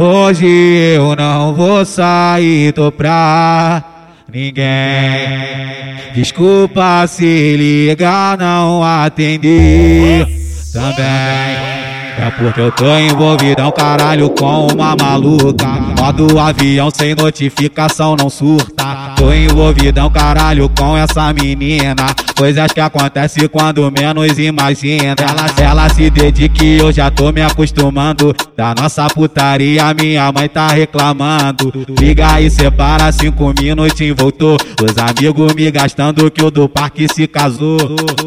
Hoje eu não vou sair, tô pra ninguém. Desculpa se ligar, não atendi também. É porque eu tô envolvidão, caralho, com uma maluca. Modo avião sem notificação, não surta. Tô envolvidão, caralho, com essa menina. Coisas que acontecem quando menos imagina. Ela, ela se dedica e eu já tô me acostumando. Da nossa putaria, minha mãe tá reclamando. Liga e separa cinco minutos voltou. Os amigos me gastando que o do parque se casou.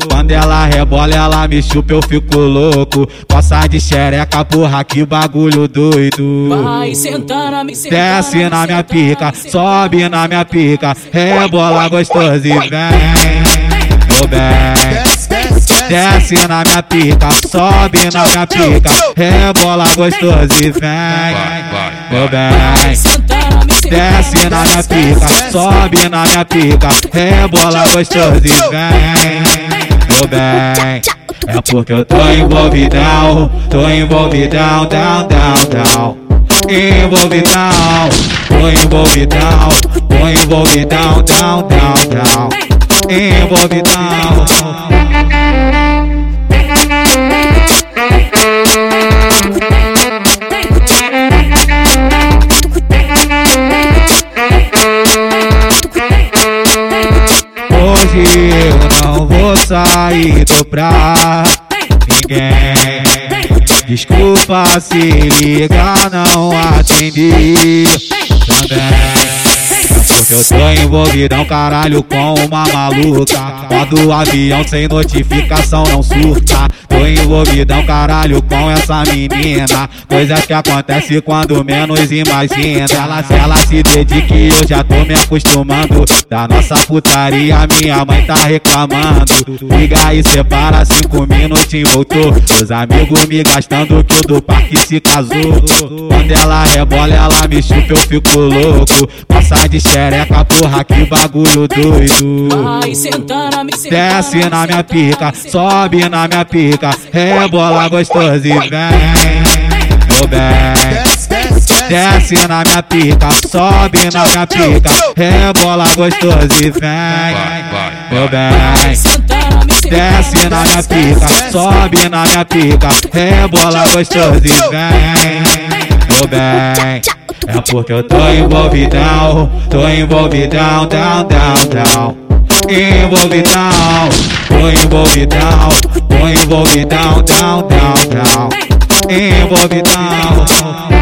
Quando ela rebola, ela me chupa, eu fico louco. Coça de xereca, porra, que bagulho doido. Vai sentar na Desce na minha pica, sobe na minha pica, rebola gostoso e vem meu bem. Desce na minha pica, sobe na minha pica, rebola gostoso e vem, meu bem. Desce na minha pica, sobe na minha pica, rebola gostoso e vem, meu bem. É porque eu tô envolvidão, tô envolvidão, down, down, down. Envolvidão, tô envolvidão, tô envolvidão, down, down, down. Envolvidão. Hoje eu não vou sair, tô pra ninguém. Desculpa se ligar, não atendi também. Porque eu tô envolvidão, caralho, com uma maluca. Modo avião sem notificação, não surta. Tô envolvidão, caralho, com essa menina. Coisas que acontecem quando menos imagina. Ela, ela se dedica e eu já tô me acostumando. Da nossa putaria, minha mãe tá reclamando. Liga e separa cinco minutos e voltou. Os amigos me gastando que o do parque se casou. Quando ela rebola, ela me chupa, eu fico louco. Passa de xereca, porra, que bagulho doido. Vai sentar na Desce na minha pica, sobe na minha pica, rebola gostoso e vem, meu bem. Desce na minha pica, sobe na minha pica, rebola gostoso e vem, meu bem. Desce na minha pica, sobe na minha pica, rebola gostoso e vem, meu bem. É porque eu tô envolvidão, tô envolvidão, down, down, down. Envolvidão, Envolve down, envolve down, down, down, down. Envolve down.